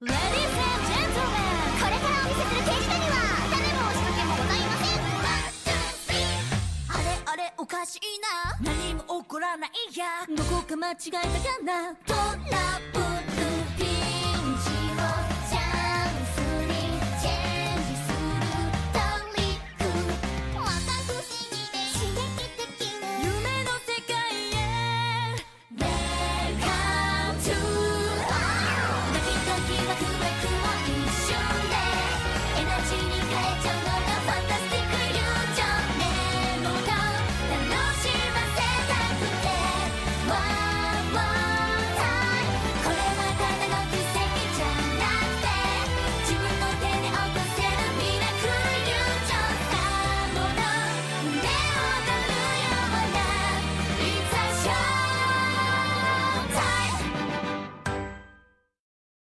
Ladies and gentlemen これからお見せする手品には誰も仕掛けもございません。あれあれおかしいな。何も起こらないや。どこか間違えたかな。トラ